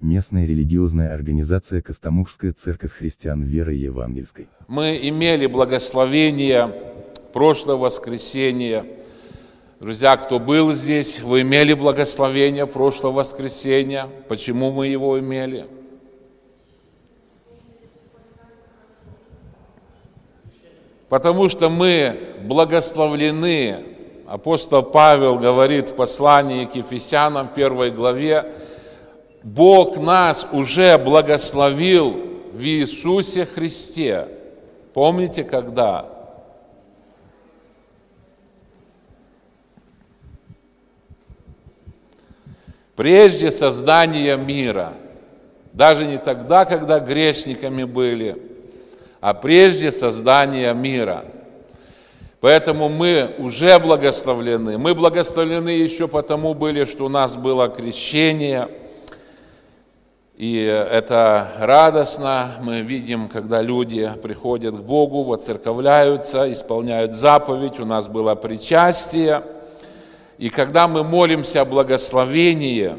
местная религиозная организация Костомукская церковь христиан веры евангельской. Мы имели благословение прошлое воскресенье. Друзья, кто был здесь, вы имели благословение прошлого воскресенья. Почему мы его имели? Потому что мы благословлены. Апостол Павел говорит в послании к Ефесянам, первой главе, Бог нас уже благословил в Иисусе Христе. Помните, когда? Прежде создания мира. Даже не тогда, когда грешниками были, а прежде создания мира. Поэтому мы уже благословлены. Мы благословлены еще потому были, что у нас было крещение. И это радостно. Мы видим, когда люди приходят к Богу, воцерковляются, исполняют заповедь. У нас было причастие. И когда мы молимся о благословении,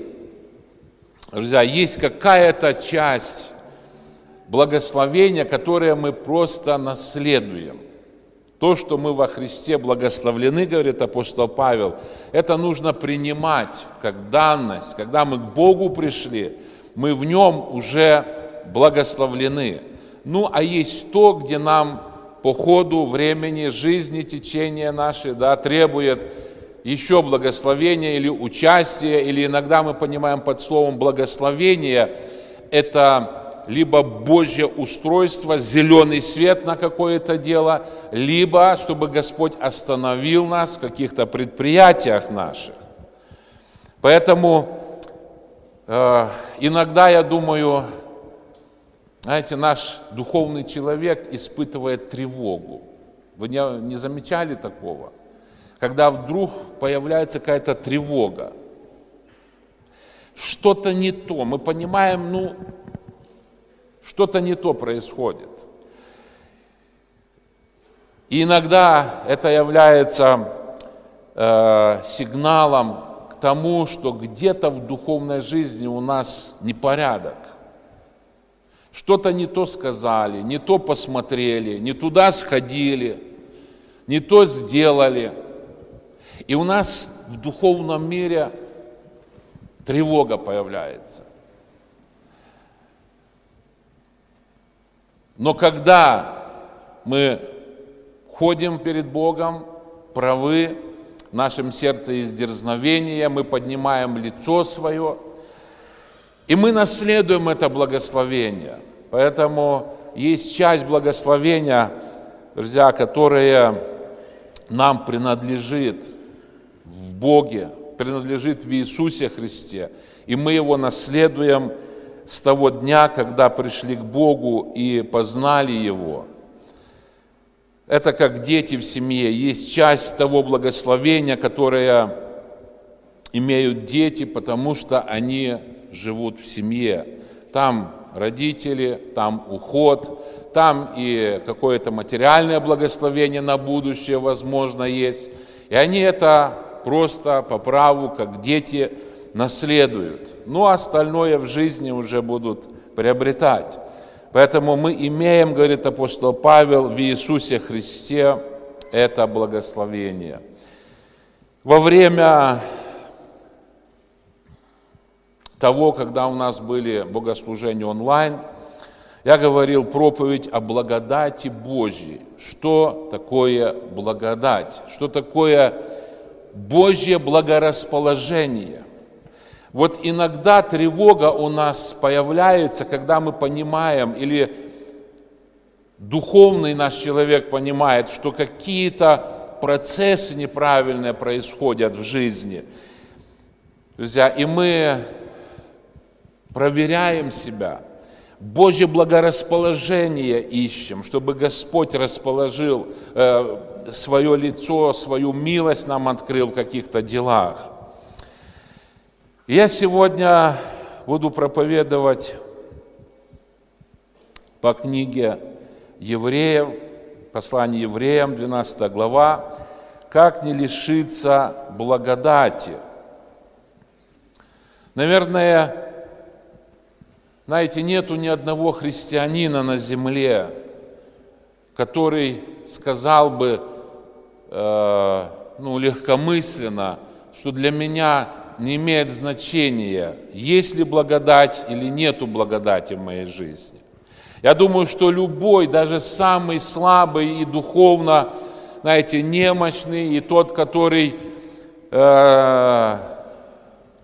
друзья, есть какая-то часть благословения, которое мы просто наследуем. То, что мы во Христе благословлены, говорит апостол Павел, это нужно принимать как данность. Когда мы к Богу пришли, мы в Нем уже благословлены. Ну, а есть то, где нам по ходу времени, жизни, течения нашей, да, требует еще благословения или участия, или иногда мы понимаем под словом благословение, это либо Божье устройство, зеленый свет на какое-то дело, либо чтобы Господь остановил нас в каких-то предприятиях наших. Поэтому иногда я думаю, знаете, наш духовный человек испытывает тревогу. Вы не, не замечали такого? Когда вдруг появляется какая-то тревога. Что-то не то. Мы понимаем, ну, что-то не то происходит. И иногда это является э, сигналом тому, что где-то в духовной жизни у нас непорядок. Что-то не то сказали, не то посмотрели, не туда сходили, не то сделали. И у нас в духовном мире тревога появляется. Но когда мы ходим перед Богом, правы, в нашем сердце есть дерзновение, мы поднимаем лицо свое, и мы наследуем это благословение. Поэтому есть часть благословения, друзья, которая нам принадлежит в Боге, принадлежит в Иисусе Христе, и мы его наследуем – с того дня, когда пришли к Богу и познали Его. Это как дети в семье. Есть часть того благословения, которое имеют дети, потому что они живут в семье. Там родители, там уход, там и какое-то материальное благословение на будущее, возможно, есть. И они это просто по праву, как дети, наследуют. Ну, а остальное в жизни уже будут приобретать. Поэтому мы имеем, говорит апостол Павел, в Иисусе Христе это благословение. Во время того, когда у нас были богослужения онлайн, я говорил проповедь о благодати Божьей. Что такое благодать? Что такое Божье благорасположение? Вот иногда тревога у нас появляется, когда мы понимаем, или духовный наш человек понимает, что какие-то процессы неправильные происходят в жизни. Друзья, и мы проверяем себя, Божье благорасположение ищем, чтобы Господь расположил э, свое лицо, свою милость нам открыл в каких-то делах. Я сегодня буду проповедовать по книге Евреев, послание евреям, 12 глава, «Как не лишиться благодати». Наверное, Знаете, нету ни одного христианина на земле, который сказал бы, э, ну, легкомысленно, что для меня не имеет значения, есть ли благодать или нету благодати в моей жизни. Я думаю, что любой, даже самый слабый и духовно, знаете, немощный, и тот, который э,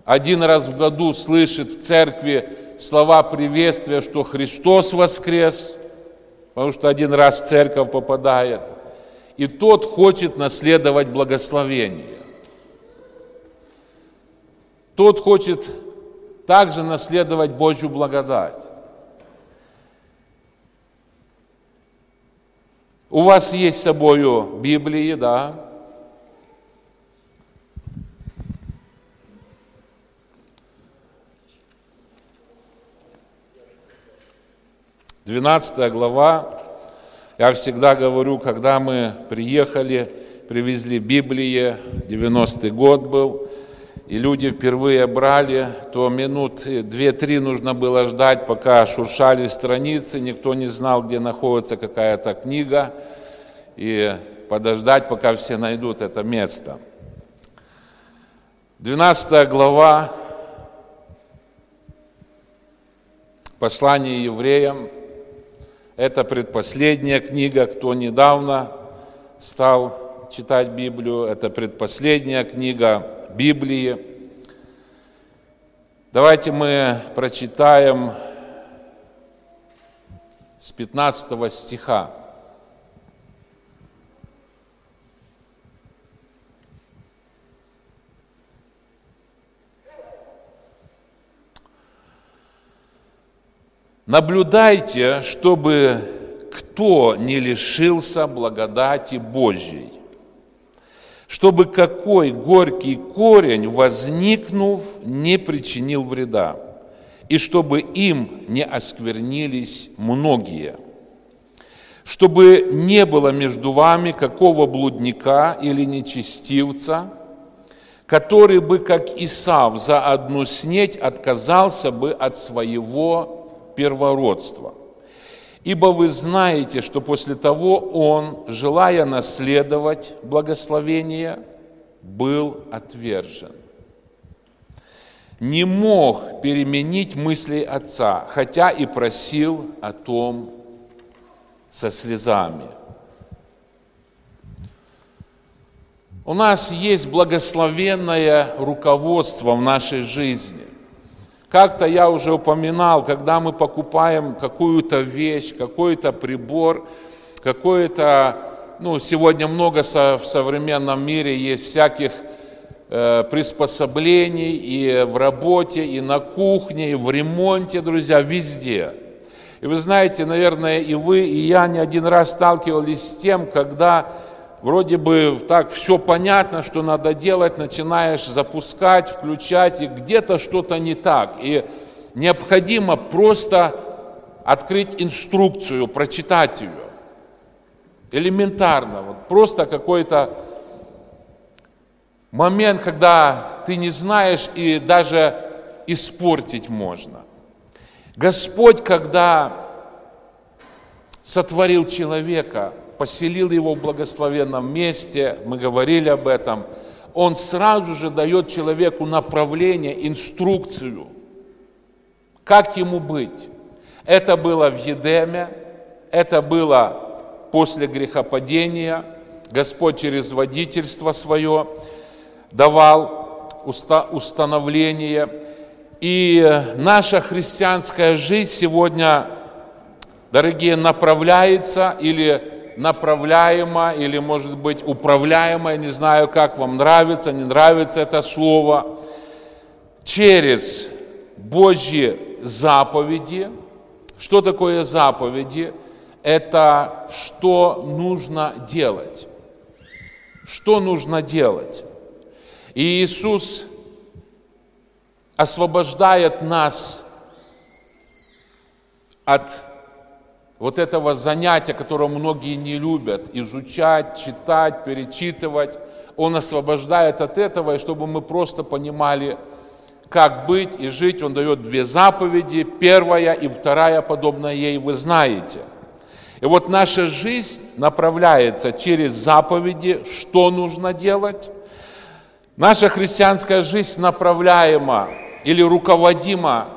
один раз в году слышит в церкви слова приветствия, что Христос воскрес, потому что один раз в церковь попадает, и тот хочет наследовать благословение. Тот хочет также наследовать Божью благодать. У вас есть с собой Библии, да? 12 глава. Я всегда говорю, когда мы приехали, привезли Библии, 90-й год был, и люди впервые брали, то минут 2-3 нужно было ждать, пока шуршали страницы, никто не знал, где находится какая-то книга, и подождать, пока все найдут это место. 12 глава, послание евреям, это предпоследняя книга, кто недавно стал читать Библию, это предпоследняя книга Библии. Давайте мы прочитаем с 15 стиха. Наблюдайте, чтобы кто не лишился благодати Божьей, чтобы какой горький корень, возникнув, не причинил вреда, и чтобы им не осквернились многие, чтобы не было между вами какого блудника или нечестивца, который бы, как Исав, за одну снеть отказался бы от своего первородства. Ибо вы знаете, что после того он, желая наследовать благословение, был отвержен. Не мог переменить мысли отца, хотя и просил о том со слезами. У нас есть благословенное руководство в нашей жизни. Как-то я уже упоминал, когда мы покупаем какую-то вещь, какой-то прибор, какой-то, ну, сегодня много со, в современном мире есть всяких э, приспособлений и в работе, и на кухне, и в ремонте, друзья, везде. И вы знаете, наверное, и вы, и я не один раз сталкивались с тем, когда вроде бы так все понятно, что надо делать, начинаешь запускать, включать, и где-то что-то не так. И необходимо просто открыть инструкцию, прочитать ее. Элементарно, вот просто какой-то момент, когда ты не знаешь и даже испортить можно. Господь, когда сотворил человека – поселил его в благословенном месте, мы говорили об этом, он сразу же дает человеку направление, инструкцию, как ему быть. Это было в Едеме, это было после грехопадения. Господь через водительство свое давал установление. И наша христианская жизнь сегодня, дорогие, направляется или направляемо или, может быть, управляемо, не знаю, как вам нравится, не нравится это слово, через Божьи заповеди. Что такое заповеди? Это что нужно делать. Что нужно делать? И Иисус освобождает нас от вот этого занятия, которое многие не любят, изучать, читать, перечитывать, он освобождает от этого, и чтобы мы просто понимали, как быть и жить, Он дает две заповеди. Первая и вторая, подобная ей, вы знаете. И вот наша жизнь направляется через заповеди, что нужно делать. Наша христианская жизнь направляема или руководима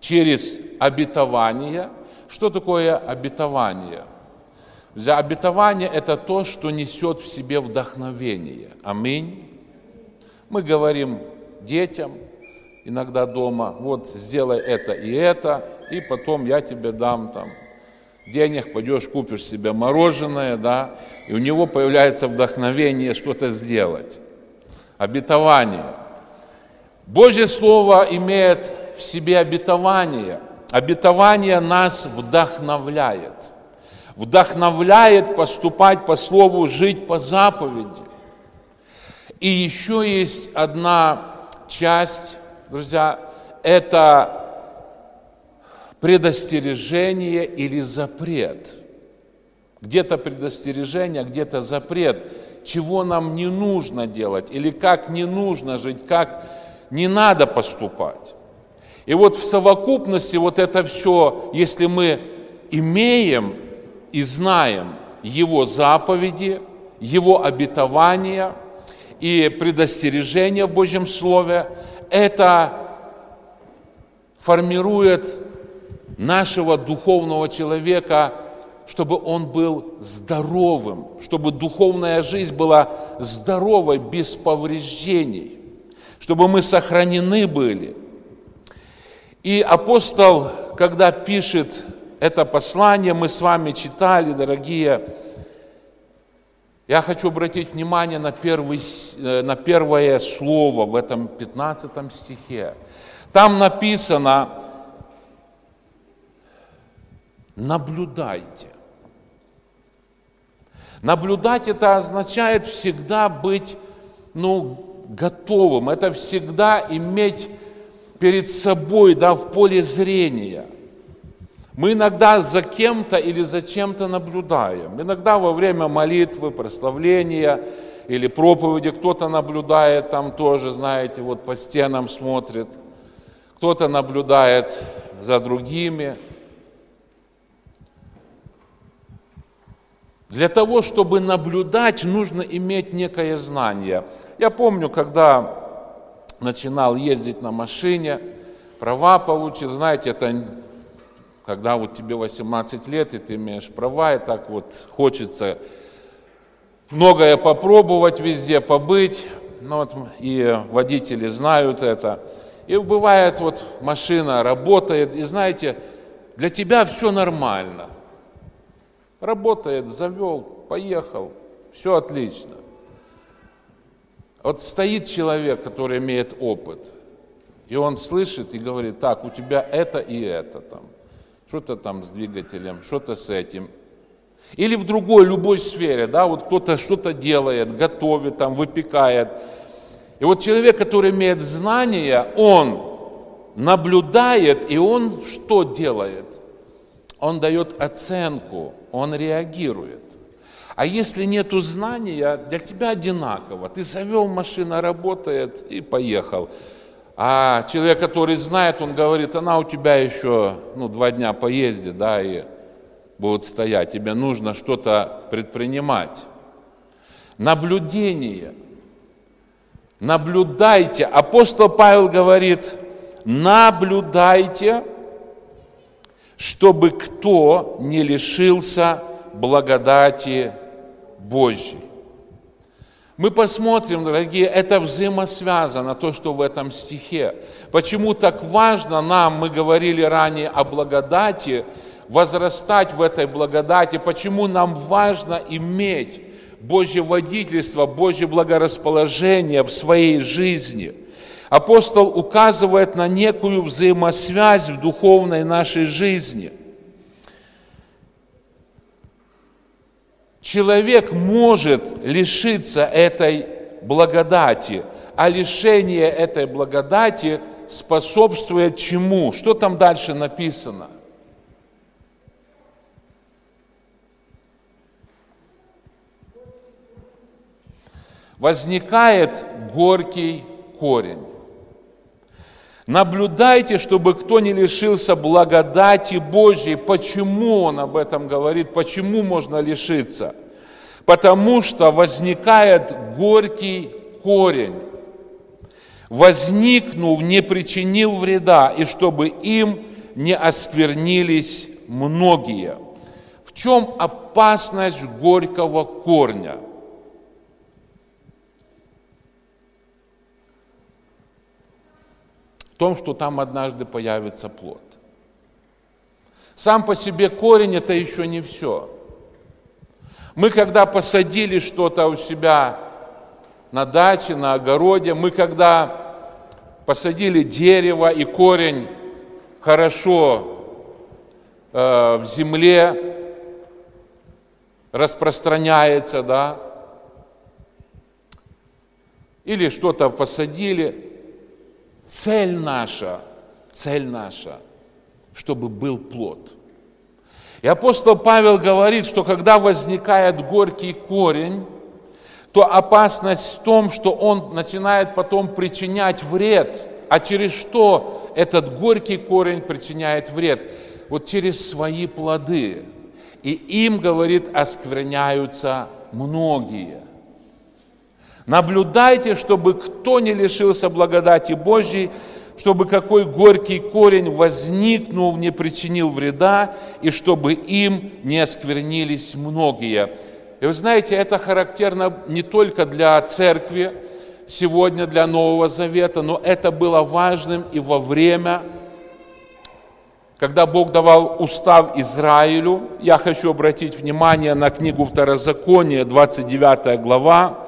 через обетование. Что такое обетование? За обетование – это то, что несет в себе вдохновение. Аминь. Мы говорим детям иногда дома, вот сделай это и это, и потом я тебе дам там денег, пойдешь купишь себе мороженое, да, и у него появляется вдохновение что-то сделать. Обетование. Божье Слово имеет в себе обетование. Обетование нас вдохновляет. Вдохновляет поступать по Слову, жить по заповеди. И еще есть одна часть, друзья, это предостережение или запрет. Где-то предостережение, где-то запрет, чего нам не нужно делать, или как не нужно жить, как не надо поступать. И вот в совокупности вот это все, если мы имеем и знаем Его заповеди, Его обетования – и предостережение в Божьем Слове, это формирует нашего духовного человека, чтобы он был здоровым, чтобы духовная жизнь была здоровой, без повреждений, чтобы мы сохранены были. И апостол, когда пишет это послание, мы с вами читали, дорогие я хочу обратить внимание на, первый, э, на первое слово в этом 15 стихе. Там написано, наблюдайте. Наблюдать это означает всегда быть ну, готовым, это всегда иметь перед собой, да, в поле зрения – мы иногда за кем-то или за чем-то наблюдаем. Иногда во время молитвы, прославления или проповеди кто-то наблюдает там тоже, знаете, вот по стенам смотрит. Кто-то наблюдает за другими. Для того, чтобы наблюдать, нужно иметь некое знание. Я помню, когда начинал ездить на машине, права получил, знаете, это когда вот тебе 18 лет, и ты имеешь права, и так вот хочется многое попробовать везде, побыть, ну вот, и водители знают это. И бывает, вот машина работает, и знаете, для тебя все нормально. Работает, завел, поехал, все отлично. Вот стоит человек, который имеет опыт, и он слышит и говорит, так, у тебя это и это там что-то там с двигателем, что-то с этим. Или в другой, любой сфере, да, вот кто-то что-то делает, готовит, там, выпекает. И вот человек, который имеет знания, он наблюдает, и он что делает? Он дает оценку, он реагирует. А если нету знания, для тебя одинаково. Ты завел, машина работает и поехал. А человек, который знает, он говорит, она у тебя еще ну, два дня поездит, да, и будет стоять. Тебе нужно что-то предпринимать. Наблюдение. Наблюдайте. Апостол Павел говорит, наблюдайте, чтобы кто не лишился благодати Божьей. Мы посмотрим, дорогие, это взаимосвязано, то, что в этом стихе. Почему так важно нам, мы говорили ранее о благодати, возрастать в этой благодати, почему нам важно иметь Божье водительство, Божье благорасположение в своей жизни. Апостол указывает на некую взаимосвязь в духовной нашей жизни – Человек может лишиться этой благодати, а лишение этой благодати способствует чему? Что там дальше написано? Возникает горький корень. Наблюдайте, чтобы кто не лишился благодати Божьей. Почему он об этом говорит? Почему можно лишиться? Потому что возникает горький корень. Возникнув, не причинил вреда, и чтобы им не осквернились многие. В чем опасность горького корня? Том, что там однажды появится плод. Сам по себе корень это еще не все. Мы когда посадили что-то у себя на даче, на огороде, мы когда посадили дерево и корень хорошо э, в земле распространяется, да, или что-то посадили. Цель наша, цель наша, чтобы был плод. И апостол Павел говорит, что когда возникает горький корень, то опасность в том, что он начинает потом причинять вред. А через что этот горький корень причиняет вред? Вот через свои плоды. И им, говорит, оскверняются многие. Наблюдайте, чтобы кто не лишился благодати Божьей, чтобы какой горький корень возникнул, не причинил вреда, и чтобы им не осквернились многие. И вы знаете, это характерно не только для церкви, сегодня для Нового Завета, но это было важным и во время когда Бог давал устав Израилю, я хочу обратить внимание на книгу Второзакония, 29 глава.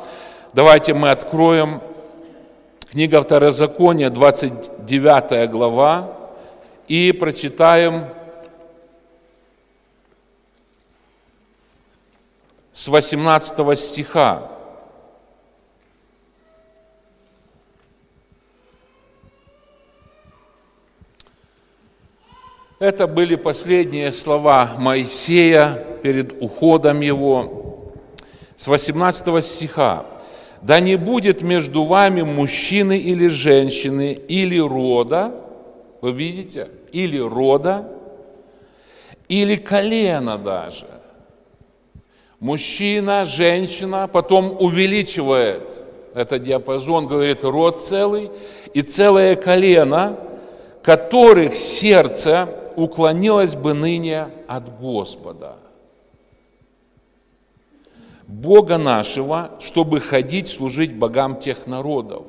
Давайте мы откроем книга Второзакония, 29 глава, и прочитаем с 18 стиха. Это были последние слова Моисея перед уходом его. С 18 стиха. «Да не будет между вами мужчины или женщины, или рода, вы видите, или рода, или колена даже. Мужчина, женщина, потом увеличивает этот диапазон, говорит, род целый, и целое колено, которых сердце уклонилась бы ныне от Господа. Бога нашего, чтобы ходить служить богам тех народов.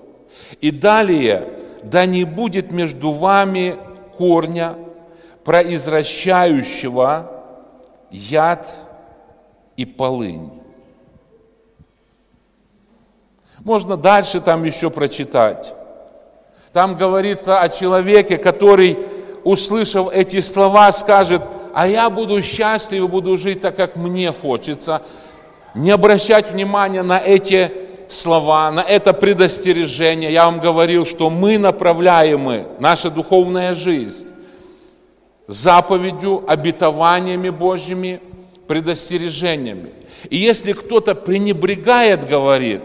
И далее, да не будет между вами корня, произвращающего яд и полынь. Можно дальше там еще прочитать. Там говорится о человеке, который услышав эти слова, скажет, а я буду счастлив буду жить так, как мне хочется. Не обращать внимания на эти слова, на это предостережение. Я вам говорил, что мы направляемы, наша духовная жизнь, заповедью, обетованиями Божьими, предостережениями. И если кто-то пренебрегает, говорит,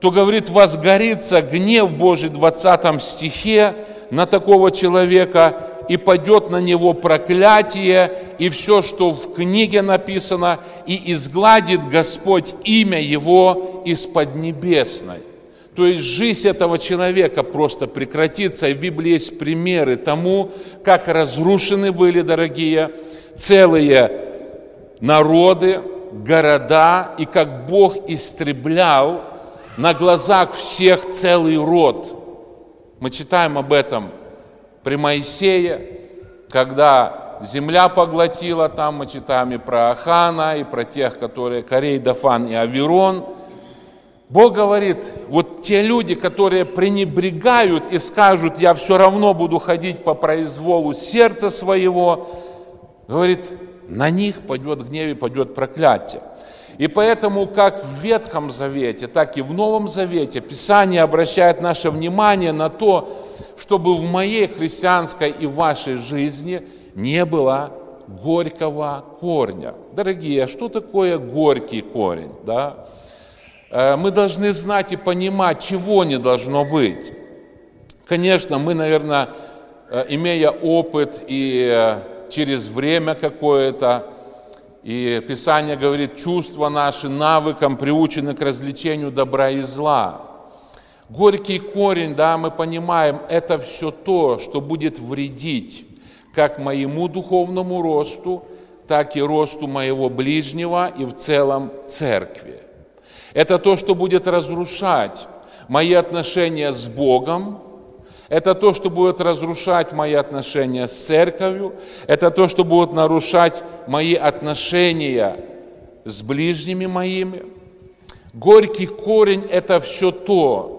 то, говорит, возгорится гнев Божий в 20 стихе на такого человека, и падет на него проклятие, и все, что в книге написано, и изгладит Господь имя его из-под небесной. То есть жизнь этого человека просто прекратится. И в Библии есть примеры тому, как разрушены были, дорогие, целые народы, города, и как Бог истреблял на глазах всех целый род. Мы читаем об этом при Моисее, когда земля поглотила, там мы читаем и про Ахана, и про тех, которые Корей, Дафан и Аверон. Бог говорит, вот те люди, которые пренебрегают и скажут, я все равно буду ходить по произволу сердца своего, говорит, на них пойдет гнев и пойдет проклятие. И поэтому как в Ветхом Завете, так и в Новом Завете Писание обращает наше внимание на то, чтобы в моей христианской и вашей жизни не было горького корня. Дорогие, а что такое горький корень? Да? Э, мы должны знать и понимать, чего не должно быть. Конечно, мы, наверное, э, имея опыт и э, через время какое-то, и Писание говорит, чувства наши навыкам приучены к развлечению добра и зла. Горький корень, да, мы понимаем, это все то, что будет вредить как моему духовному росту, так и росту моего ближнего и в целом церкви. Это то, что будет разрушать мои отношения с Богом, это то, что будет разрушать мои отношения с церковью, это то, что будет нарушать мои отношения с ближними моими. Горький корень – это все то,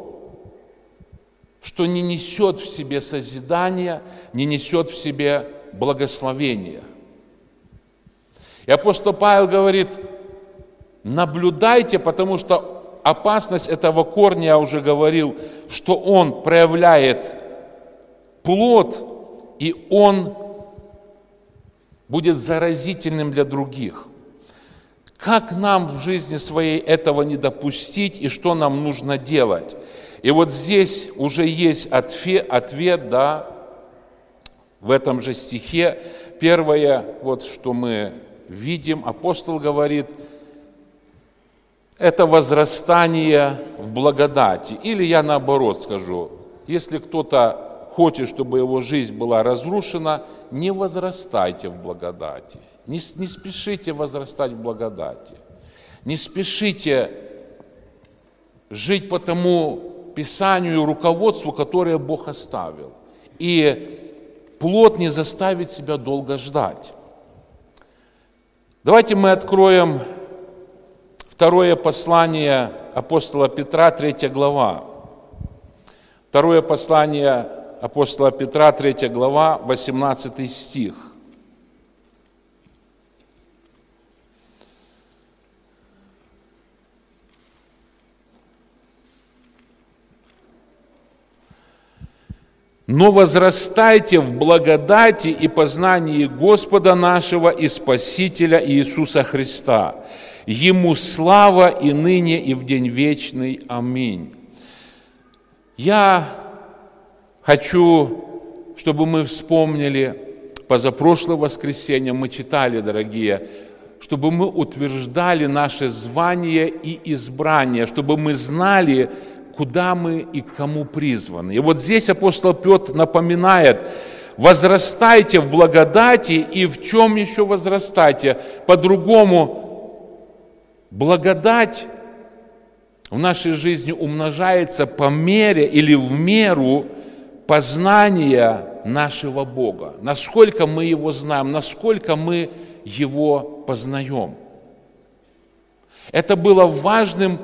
что не несет в себе созидания, не несет в себе благословения. И апостол Павел говорит, наблюдайте, потому что опасность этого корня, я уже говорил, что он проявляет плод, и он будет заразительным для других. Как нам в жизни своей этого не допустить и что нам нужно делать? И вот здесь уже есть ответ, ответ да, в этом же стихе. Первое, вот что мы видим, апостол говорит, это возрастание в благодати. Или я наоборот скажу, если кто-то хочет, чтобы его жизнь была разрушена, не возрастайте в благодати. Не, не спешите возрастать в благодати. Не спешите жить по тому Писанию и руководству, которое Бог оставил. И плод не заставит себя долго ждать. Давайте мы откроем второе послание апостола Петра, третья глава. Второе послание апостола Петра, третья глава, 18 стих. Но возрастайте в благодати и познании Господа нашего и Спасителя Иисуса Христа. Ему слава и ныне, и в день вечный. Аминь. Я хочу, чтобы мы вспомнили, позапрошлое воскресенье мы читали, дорогие, чтобы мы утверждали наше звание и избрание, чтобы мы знали, куда мы и кому призваны. И вот здесь апостол Петр напоминает, возрастайте в благодати и в чем еще возрастайте. По-другому, благодать в нашей жизни умножается по мере или в меру познания нашего Бога. Насколько мы Его знаем, насколько мы Его познаем. Это было важным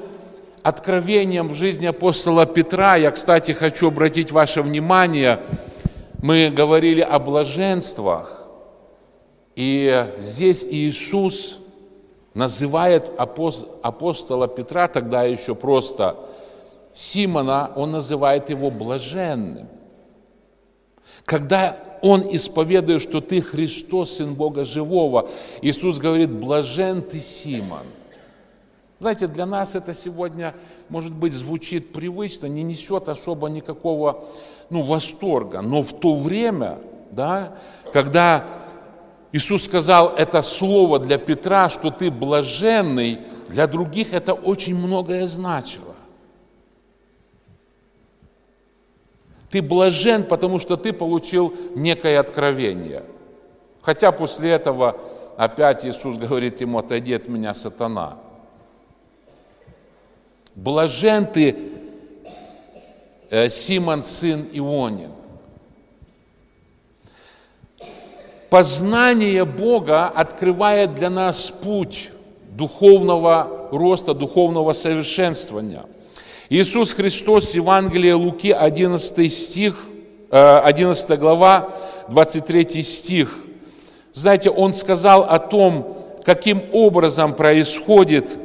откровением в жизни апостола Петра, я, кстати, хочу обратить ваше внимание, мы говорили о блаженствах, и здесь Иисус называет апостола Петра, тогда еще просто Симона, он называет его блаженным. Когда он исповедует, что ты Христос, Сын Бога Живого, Иисус говорит, блажен ты, Симон – знаете, для нас это сегодня, может быть, звучит привычно, не несет особо никакого ну, восторга. Но в то время, да, когда Иисус сказал это слово для Петра, что ты блаженный, для других это очень многое значило. Ты блажен, потому что ты получил некое откровение. Хотя после этого опять Иисус говорит ему, отойди от меня, сатана. Блажен ты, э, Симон, сын Ионин. Познание Бога открывает для нас путь духовного роста, духовного совершенствования. Иисус Христос, Евангелие Луки, 11 стих, 11 э, глава, 23 стих. Знаете, Он сказал о том, каким образом происходит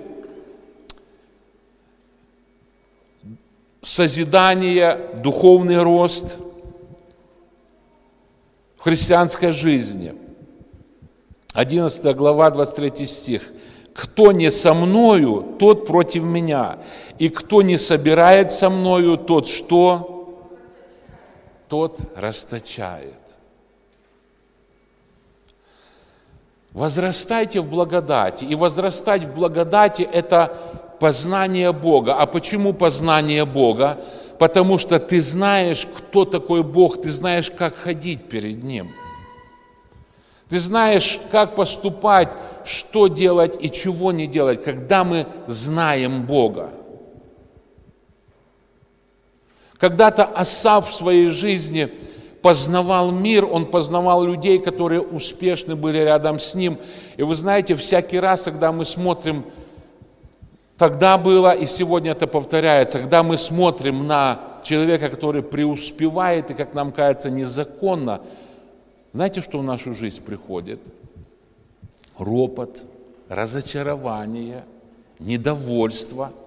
созидание, духовный рост в христианской жизни. 11 глава, 23 стих. «Кто не со мною, тот против меня, и кто не собирает со мною, тот что? тот расточает. Возрастайте в благодати. И возрастать в благодати – это познание Бога. А почему познание Бога? Потому что ты знаешь, кто такой Бог, ты знаешь, как ходить перед Ним. Ты знаешь, как поступать, что делать и чего не делать, когда мы знаем Бога. Когда-то Асав в своей жизни познавал мир, он познавал людей, которые успешны были рядом с ним. И вы знаете, всякий раз, когда мы смотрим, тогда было и сегодня это повторяется, когда мы смотрим на человека, который преуспевает и, как нам кажется, незаконно, знаете, что в нашу жизнь приходит? Ропот, разочарование, недовольство –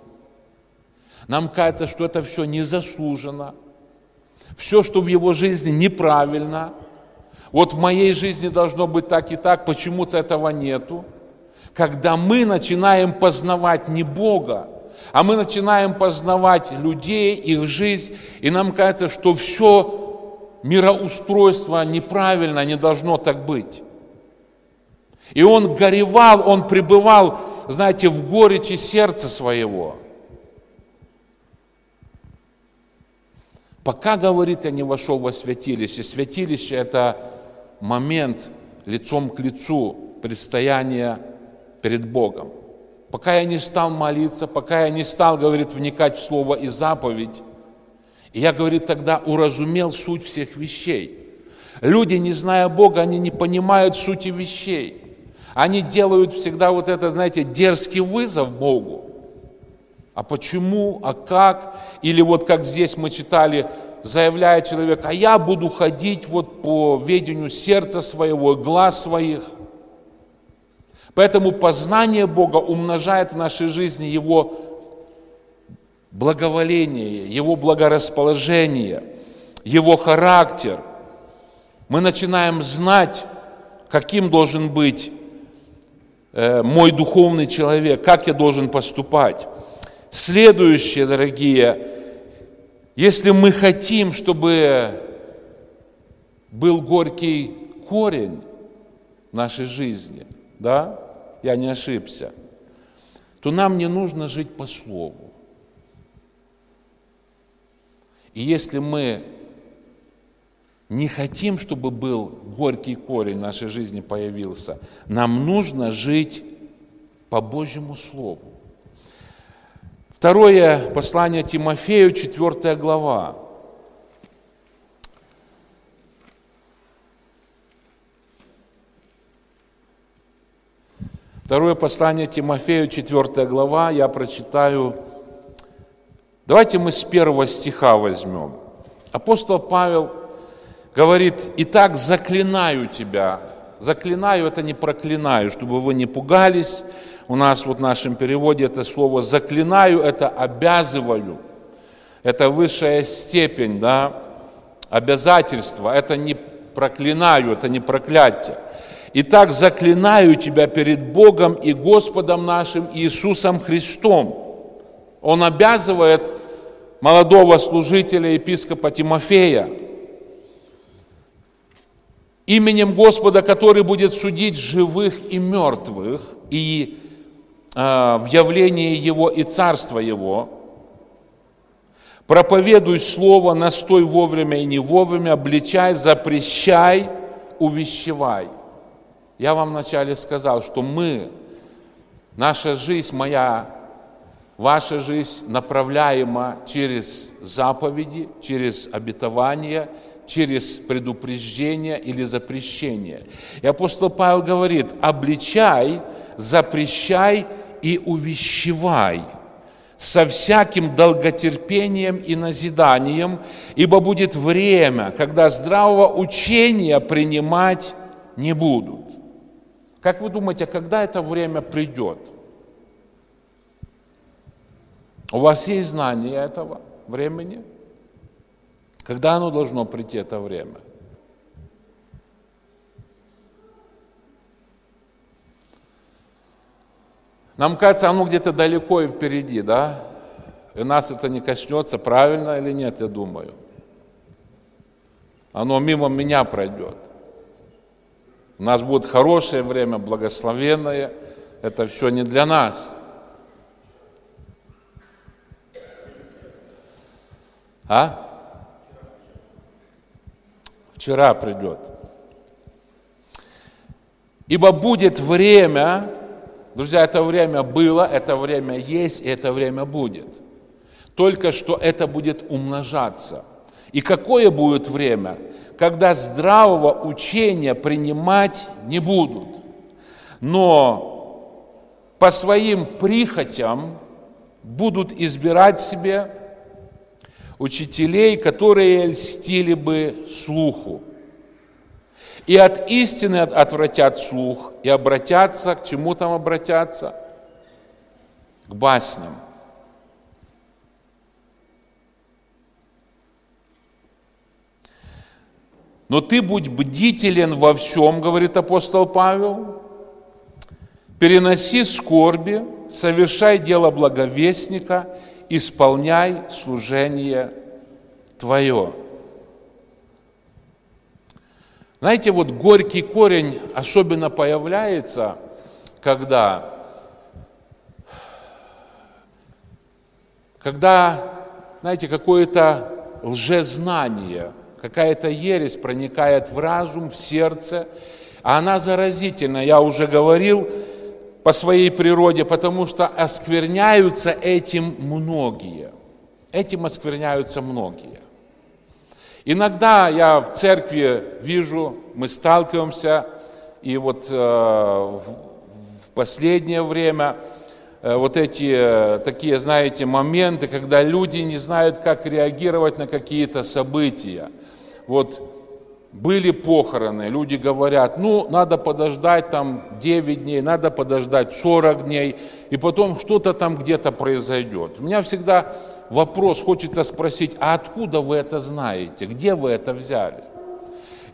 нам кажется, что это все незаслуженно, все, что в его жизни неправильно. Вот в моей жизни должно быть так и так, почему-то этого нету. Когда мы начинаем познавать не Бога, а мы начинаем познавать людей, их жизнь, и нам кажется, что все мироустройство неправильно, не должно так быть. И он горевал, он пребывал, знаете, в горечи сердца своего – Пока, говорит, я не вошел во святилище. Святилище – это момент лицом к лицу предстояния перед Богом. Пока я не стал молиться, пока я не стал, говорит, вникать в Слово и заповедь, и я, говорит, тогда уразумел суть всех вещей. Люди, не зная Бога, они не понимают сути вещей. Они делают всегда вот это, знаете, дерзкий вызов Богу. А почему, а как? Или вот как здесь мы читали, заявляет человек, а я буду ходить вот по ведению сердца своего, глаз своих. Поэтому познание Бога умножает в нашей жизни Его благоволение, Его благорасположение, Его характер. Мы начинаем знать, каким должен быть э, мой духовный человек, как я должен поступать. Следующее, дорогие, если мы хотим, чтобы был горький корень нашей жизни, да, я не ошибся, то нам не нужно жить по слову. И если мы не хотим, чтобы был горький корень нашей жизни появился, нам нужно жить по Божьему Слову. Второе послание Тимофею, 4 глава. Второе послание Тимофею, 4 глава, я прочитаю. Давайте мы с первого стиха возьмем. Апостол Павел говорит, «Итак, заклинаю тебя». Заклинаю – это не проклинаю, чтобы вы не пугались, у нас вот в нашем переводе это слово «заклинаю» – это «обязываю». Это высшая степень, да, обязательства. Это не проклинаю, это не проклятие. Итак, заклинаю тебя перед Богом и Господом нашим Иисусом Христом. Он обязывает молодого служителя епископа Тимофея именем Господа, который будет судить живых и мертвых, и а, в явлении Его и Царства Его, проповедуй Слово, настой вовремя и не вовремя, обличай, запрещай, увещевай. Я вам вначале сказал, что мы, наша жизнь, моя, ваша жизнь направляема через заповеди, через обетование, через предупреждение или запрещение. И апостол Павел говорит, обличай, запрещай и увещевай со всяким долготерпением и назиданием, ибо будет время, когда здравого учения принимать не будут. Как вы думаете, когда это время придет? У вас есть знание этого времени? Когда оно должно прийти, это время? Нам кажется, оно где-то далеко и впереди, да? И нас это не коснется, правильно или нет, я думаю. Оно мимо меня пройдет. У нас будет хорошее время, благословенное. Это все не для нас. А? Вчера придет. Ибо будет время, друзья, это время было, это время есть, и это время будет. Только что это будет умножаться. И какое будет время? Когда здравого учения принимать не будут, но по своим прихотям будут избирать себе учителей, которые льстили бы слуху. И от истины отвратят слух, и обратятся, к чему там обратятся? К басням. Но ты будь бдителен во всем, говорит апостол Павел, переноси скорби, совершай дело благовестника, исполняй служение твое. Знаете, вот горький корень особенно появляется, когда, когда, знаете, какое-то лжезнание – какая-то ересь проникает в разум, в сердце, а она заразительна, я уже говорил, по своей природе, потому что оскверняются этим многие. Этим оскверняются многие. Иногда я в церкви вижу, мы сталкиваемся, и вот э, в последнее время Э, вот эти э, такие, знаете, моменты, когда люди не знают, как реагировать на какие-то события. Вот были похороны, люди говорят, ну, надо подождать там 9 дней, надо подождать 40 дней, и потом что-то там где-то произойдет. У меня всегда вопрос, хочется спросить, а откуда вы это знаете, где вы это взяли?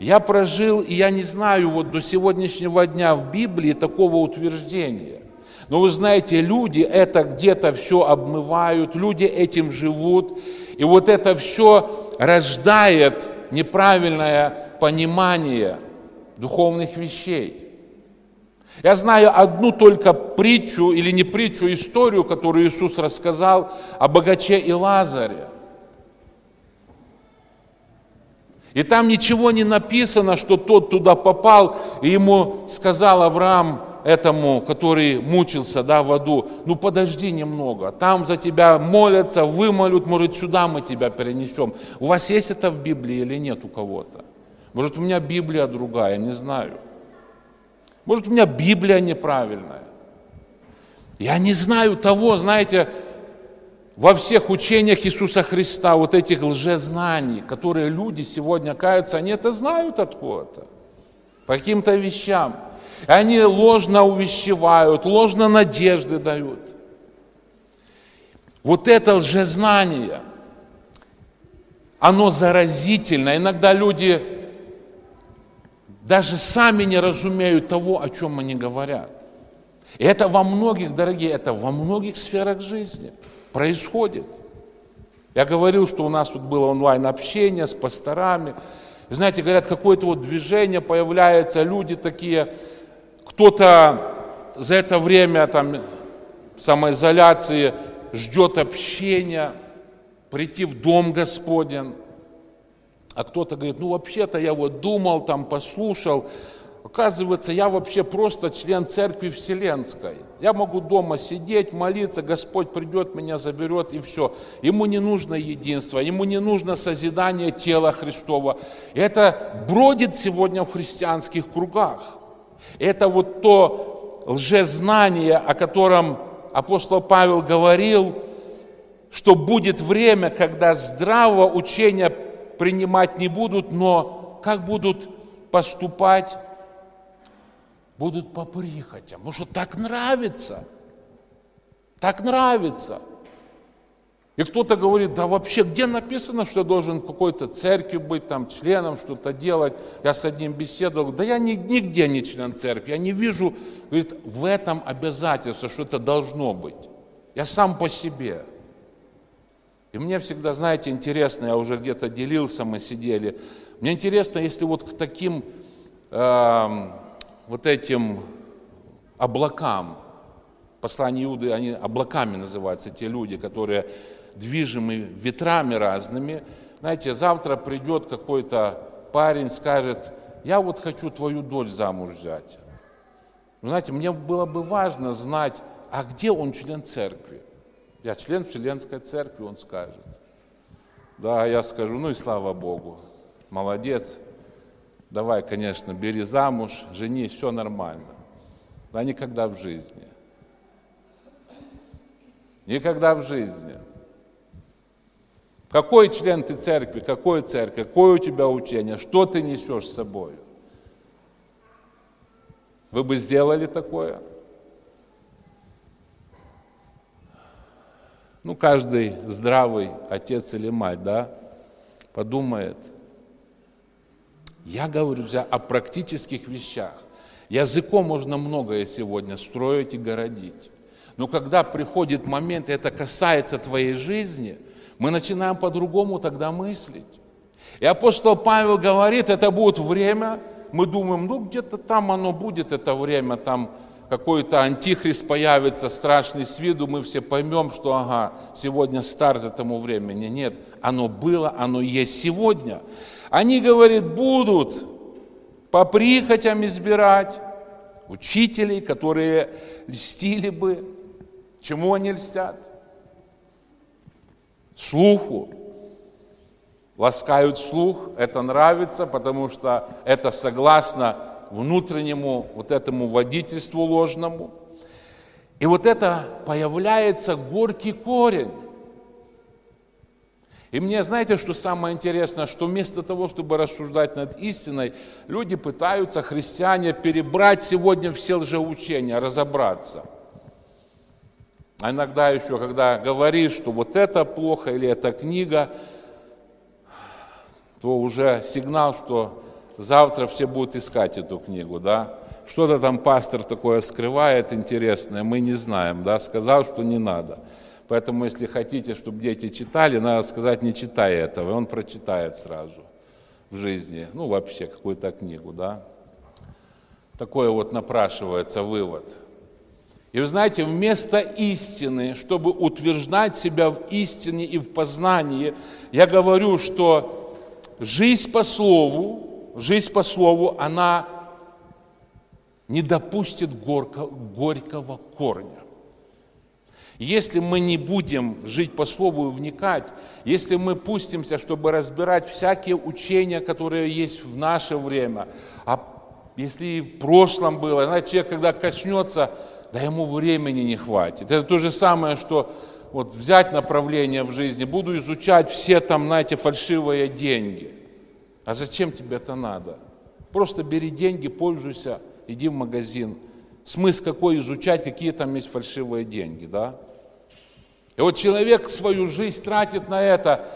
Я прожил, и я не знаю вот до сегодняшнего дня в Библии такого утверждения. Но вы знаете, люди это где-то все обмывают, люди этим живут, и вот это все рождает неправильное понимание духовных вещей. Я знаю одну только притчу, или не притчу, историю, которую Иисус рассказал о богаче и Лазаре. И там ничего не написано, что тот туда попал, и ему сказал Авраам, этому, который мучился да, в аду, ну подожди немного, там за тебя молятся, вымолют, может сюда мы тебя перенесем. У вас есть это в Библии или нет у кого-то? Может у меня Библия другая, не знаю. Может у меня Библия неправильная. Я не знаю того, знаете, во всех учениях Иисуса Христа, вот этих лжезнаний, которые люди сегодня каются, они это знают откуда-то, по каким-то вещам. Они ложно увещевают, ложно надежды дают. Вот это лжезнание, оно заразительно. Иногда люди даже сами не разумеют того, о чем они говорят. И это во многих, дорогие, это во многих сферах жизни происходит. Я говорил, что у нас тут было онлайн-общение с пасторами. знаете, говорят, какое-то вот движение появляется, люди такие, кто-то за это время там, самоизоляции ждет общения, прийти в дом Господен. А кто-то говорит, ну вообще-то я вот думал, там послушал, Оказывается, я вообще просто член церкви Вселенской. Я могу дома сидеть, молиться, Господь придет, меня заберет и все. Ему не нужно единство, ему не нужно созидание тела Христова. Это бродит сегодня в христианских кругах. Это вот то лжезнание, о котором апостол Павел говорил, что будет время, когда здравого учения принимать не будут, но как будут поступать, будут по прихотям. Потому что так нравится. Так нравится. И кто-то говорит, да вообще, где написано, что я должен в какой-то церкви быть, там, членом, что-то делать? Я с одним беседовал, да я ни, нигде не член церкви, я не вижу, говорит, в этом обязательство, что это должно быть. Я сам по себе. И мне всегда, знаете, интересно, я уже где-то делился, мы сидели, Мне интересно, если вот к таким э, вот этим облакам, послание Иуды, они облаками называются, те люди, которые движимы ветрами разными. Знаете, завтра придет какой-то парень, скажет, я вот хочу твою дочь замуж взять. Вы знаете, мне было бы важно знать, а где он член церкви? Я член Вселенской церкви, он скажет. Да, я скажу, ну и слава Богу, молодец, давай, конечно, бери замуж, женись, все нормально. Да никогда в жизни. Никогда в жизни. Какой член ты церкви, какой церкви, какое у тебя учение, что ты несешь с собой? Вы бы сделали такое? Ну, каждый здравый отец или мать, да, подумает. Я говорю, друзья, о практических вещах. Языком можно многое сегодня строить и городить. Но когда приходит момент, и это касается твоей жизни, мы начинаем по-другому тогда мыслить. И апостол Павел говорит, это будет время, мы думаем, ну где-то там оно будет, это время, там какой-то антихрист появится, страшный с виду, мы все поймем, что ага, сегодня старт этому времени. Нет, оно было, оно есть сегодня. Они, говорит, будут по прихотям избирать учителей, которые льстили бы. Чему они льстят? Слуху. Ласкают слух, это нравится, потому что это согласно внутреннему вот этому водительству ложному. И вот это появляется горький корень. И мне, знаете, что самое интересное, что вместо того, чтобы рассуждать над истиной, люди пытаются, христиане, перебрать сегодня все лжеучения, разобраться. А иногда еще, когда говоришь, что вот это плохо или эта книга, то уже сигнал, что завтра все будут искать эту книгу, да. Что-то там пастор такое скрывает интересное, мы не знаем, да, сказал, что не надо. Поэтому, если хотите, чтобы дети читали, надо сказать, не читай этого, и он прочитает сразу в жизни, ну, вообще, какую-то книгу, да. Такое вот напрашивается вывод. И вы знаете, вместо истины, чтобы утверждать себя в истине и в познании, я говорю, что жизнь по слову, жизнь по слову, она не допустит горько, горького корня. Если мы не будем жить по слову и вникать, если мы пустимся, чтобы разбирать всякие учения, которые есть в наше время, а если и в прошлом было, знаете, человек, когда коснется, да ему времени не хватит. Это то же самое, что вот взять направление в жизни, буду изучать все там, знаете, фальшивые деньги. А зачем тебе это надо? Просто бери деньги, пользуйся, иди в магазин. Смысл какой изучать, какие там есть фальшивые деньги, да? И вот человек свою жизнь тратит на это,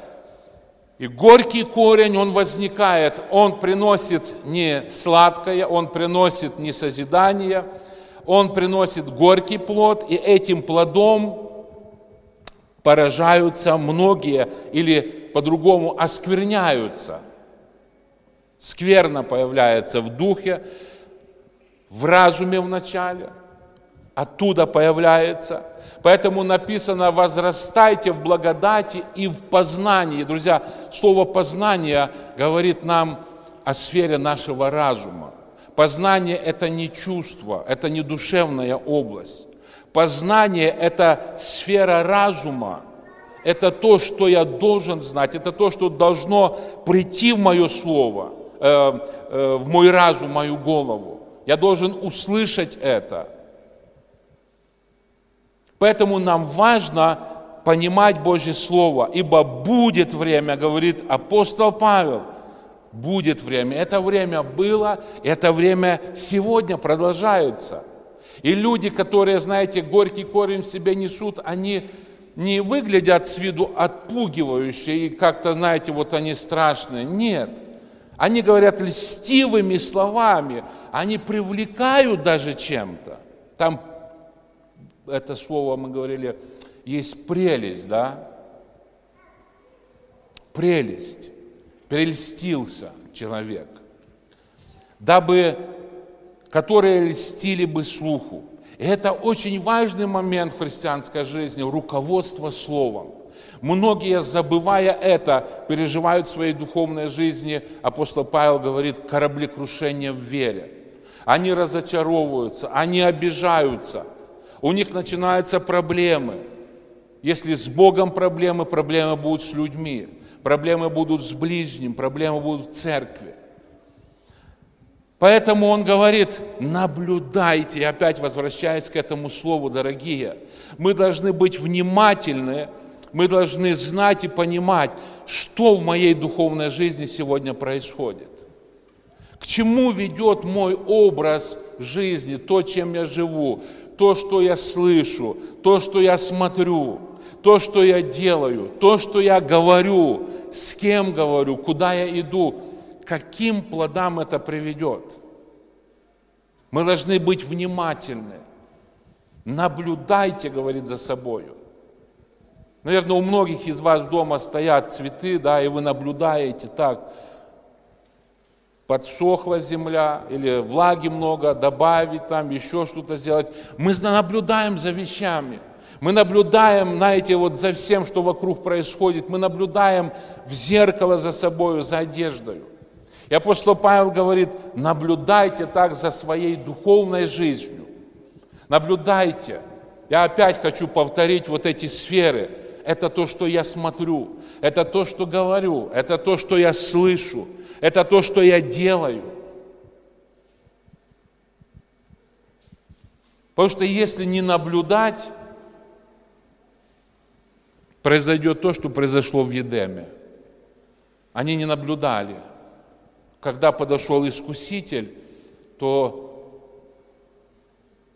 и горький корень, он возникает, он приносит не сладкое, он приносит не созидание, он приносит горький плод, и этим плодом поражаются многие или по-другому оскверняются – скверно появляется в духе, в разуме вначале, оттуда появляется. Поэтому написано, возрастайте в благодати и в познании. Друзья, слово познание говорит нам о сфере нашего разума. Познание – это не чувство, это не душевная область. Познание – это сфера разума, это то, что я должен знать, это то, что должно прийти в мое слово – Э, э, в мой разум, в мою голову. Я должен услышать это. Поэтому нам важно понимать Божье Слово, ибо будет время, говорит апостол Павел, будет время. Это время было, это время сегодня продолжается. И люди, которые, знаете, горький корень в себе несут, они не выглядят с виду отпугивающие и как-то, знаете, вот они страшные. Нет – они говорят льстивыми словами, они привлекают даже чем-то. Там, это слово мы говорили, есть прелесть, да? Прелесть. прельстился человек, дабы, которые льстили бы слуху. И это очень важный момент в христианской жизни, руководство словом. Многие, забывая это, переживают в своей духовной жизни, апостол Павел говорит, кораблекрушение в вере. Они разочаровываются, они обижаются, у них начинаются проблемы. Если с Богом проблемы, проблемы будут с людьми, проблемы будут с ближним, проблемы будут в церкви. Поэтому он говорит, наблюдайте, и опять возвращаясь к этому слову, дорогие, мы должны быть внимательны, мы должны знать и понимать, что в моей духовной жизни сегодня происходит. К чему ведет мой образ жизни, то, чем я живу, то, что я слышу, то, что я смотрю, то, что я делаю, то, что я говорю, с кем говорю, куда я иду – каким плодам это приведет. Мы должны быть внимательны. Наблюдайте, говорит, за собою. Наверное, у многих из вас дома стоят цветы, да, и вы наблюдаете так, подсохла земля, или влаги много, добавить там, еще что-то сделать. Мы наблюдаем за вещами. Мы наблюдаем, знаете, вот за всем, что вокруг происходит. Мы наблюдаем в зеркало за собой, за одеждой. И апостол Павел говорит, наблюдайте так за своей духовной жизнью. Наблюдайте. Я опять хочу повторить вот эти сферы. Это то, что я смотрю, это то, что говорю, это то, что я слышу, это то, что я делаю. Потому что если не наблюдать, произойдет то, что произошло в Едеме. Они не наблюдали – когда подошел искуситель, то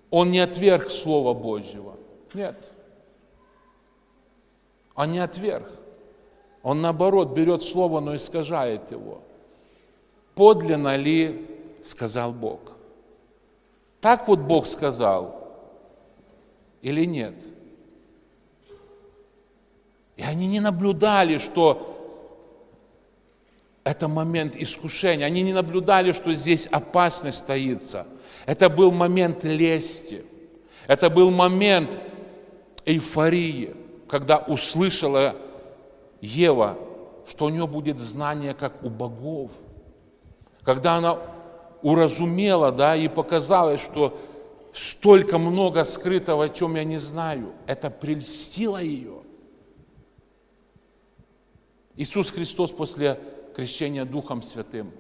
он не отверг Слова Божьего. Нет. Он не отверг. Он наоборот берет Слово, но искажает его. Подлинно ли сказал Бог? Так вот Бог сказал или нет? И они не наблюдали, что это момент искушения. Они не наблюдали, что здесь опасность таится. Это был момент лести. Это был момент эйфории, когда услышала Ева, что у нее будет знание, как у богов. Когда она уразумела, да, и показалось, что столько много скрытого, о чем я не знаю, это прельстило ее. Иисус Христос после крещения Духом Святым,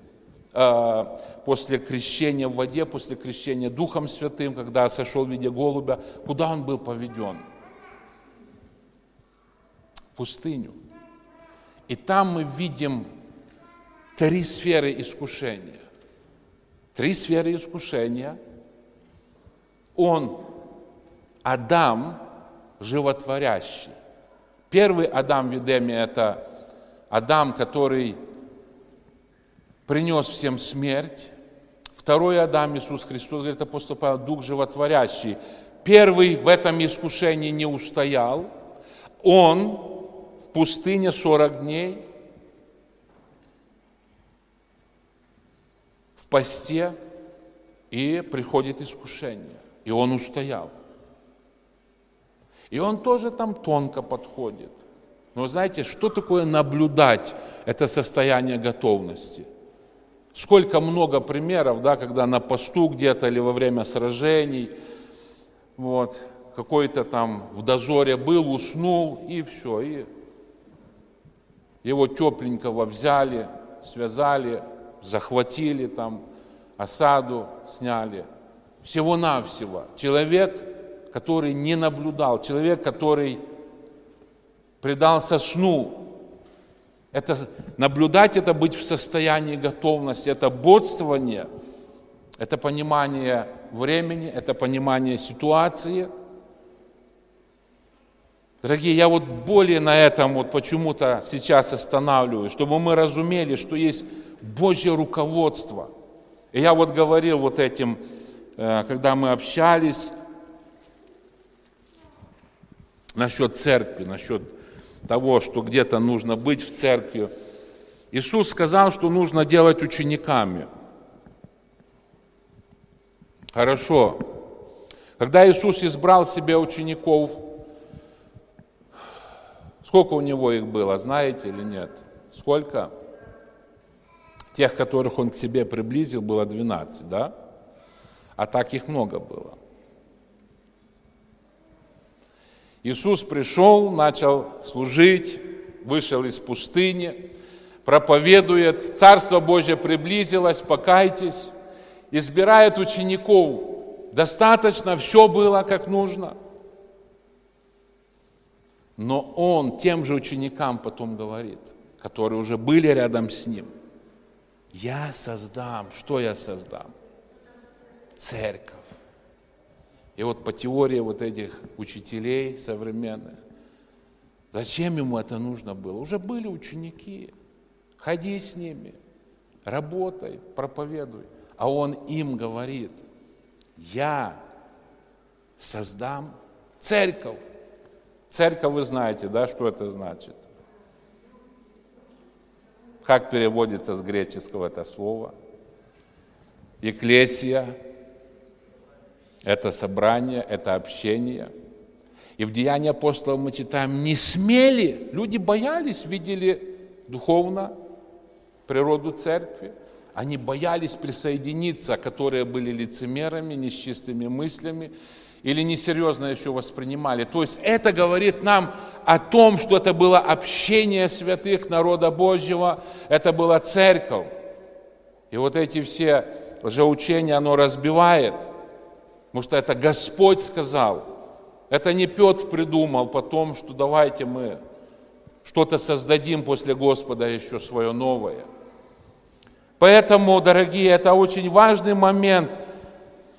а, после крещения в воде, после крещения Духом Святым, когда сошел в виде голубя, куда он был поведен? В пустыню. И там мы видим три сферы искушения. Три сферы искушения. Он, Адам, животворящий. Первый Адам в Эдеме – это Адам, который принес всем смерть. Второй Адам, Иисус Христос, говорит апостол Павел, Дух животворящий. Первый в этом искушении не устоял. Он в пустыне 40 дней, посте, и приходит искушение. И он устоял. И он тоже там тонко подходит. Но знаете, что такое наблюдать это состояние готовности – Сколько много примеров, да, когда на посту где-то или во время сражений, вот, какой-то там в дозоре был, уснул, и все, и его тепленького взяли, связали, захватили там, осаду сняли. Всего-навсего. Человек, который не наблюдал, человек, который предался сну, это наблюдать, это быть в состоянии готовности, это бодствование, это понимание времени, это понимание ситуации. Дорогие, я вот более на этом вот почему-то сейчас останавливаюсь, чтобы мы разумели, что есть Божье руководство. И я вот говорил вот этим, э, когда мы общались насчет церкви, насчет того, что где-то нужно быть в церкви. Иисус сказал, что нужно делать учениками. Хорошо. Когда Иисус избрал себе учеников, сколько у него их было, знаете или нет? Сколько? Тех, которых он к себе приблизил, было 12, да? А так их много было. Иисус пришел, начал служить, вышел из пустыни, проповедует, Царство Божье приблизилось, покайтесь, избирает учеников. Достаточно, все было как нужно. Но он тем же ученикам потом говорит, которые уже были рядом с ним, я создам, что я создам? Церковь. И вот по теории вот этих учителей современных, зачем ему это нужно было? Уже были ученики. Ходи с ними, работай, проповедуй. А он им говорит, я создам церковь. Церковь, вы знаете, да, что это значит? Как переводится с греческого это слово? Екклесия – это собрание, это общение. И в Деянии апостолов мы читаем, не смели, люди боялись, видели духовно природу церкви, они боялись присоединиться, которые были лицемерами, нечистыми мыслями, или несерьезно еще воспринимали. То есть это говорит нам о том, что это было общение святых народа Божьего, это была церковь. И вот эти все лжеучения оно разбивает, потому что это Господь сказал. Это не Петр придумал потом, что давайте мы что-то создадим после Господа еще свое новое. Поэтому, дорогие, это очень важный момент –